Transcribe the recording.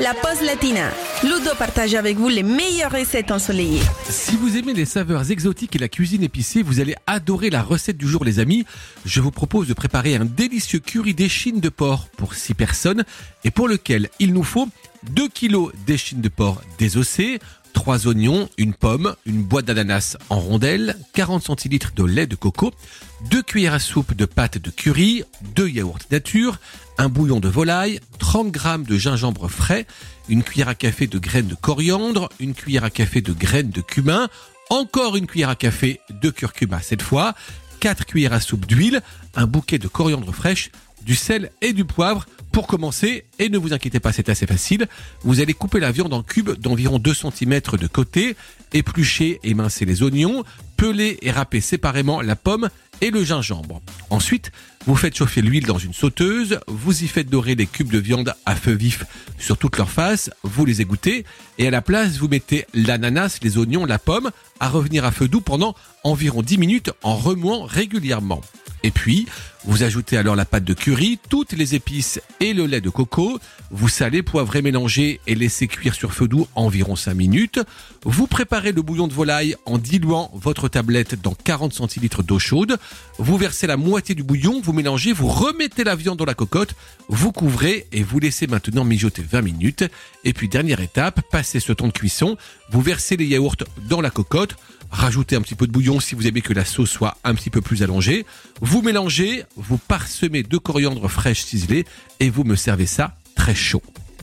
la pause latina. Ludo partage avec vous les meilleures recettes ensoleillées. Si vous aimez les saveurs exotiques et la cuisine épicée, vous allez adorer la recette du jour les amis. Je vous propose de préparer un délicieux curry d'échine de porc pour 6 personnes et pour lequel il nous faut 2 kg d'échine de porc désossée, 3 oignons, une pomme, une boîte d'ananas en rondelles, 40 centilitres de lait de coco, 2 cuillères à soupe de pâte de curry, 2 yaourts nature, un bouillon de volaille, 30 g de gingembre frais, une cuillère à café de graines de coriandre, une cuillère à café de graines de cumin, encore une cuillère à café de curcuma cette fois, 4 cuillères à soupe d'huile, un bouquet de coriandre fraîche, du sel et du poivre. Pour commencer, et ne vous inquiétez pas, c'est assez facile, vous allez couper la viande en cubes d'environ 2 cm de côté, éplucher et mincer les oignons, peler et râper séparément la pomme et le gingembre. Ensuite, vous faites chauffer l'huile dans une sauteuse, vous y faites dorer les cubes de viande à feu vif sur toute leur face, vous les égouttez et à la place vous mettez l'ananas, les oignons, la pomme à revenir à feu doux pendant environ 10 minutes en remuant régulièrement. Et puis, vous ajoutez alors la pâte de curry, toutes les épices et le lait de coco. Vous salez, poivrez, mélangez et laissez cuire sur feu doux environ 5 minutes. Vous préparez le bouillon de volaille en diluant votre tablette dans 40 centilitres d'eau chaude. Vous versez la moitié du bouillon, vous mélangez, vous remettez la viande dans la cocotte, vous couvrez et vous laissez maintenant mijoter 20 minutes. Et puis dernière étape, passez ce temps de cuisson, vous versez les yaourts dans la cocotte, rajoutez un petit peu de bouillon si vous aimez que la sauce soit un petit peu plus allongée. Vous mélangez, vous parsemez de coriandre fraîche ciselée et vous me servez ça très chaud.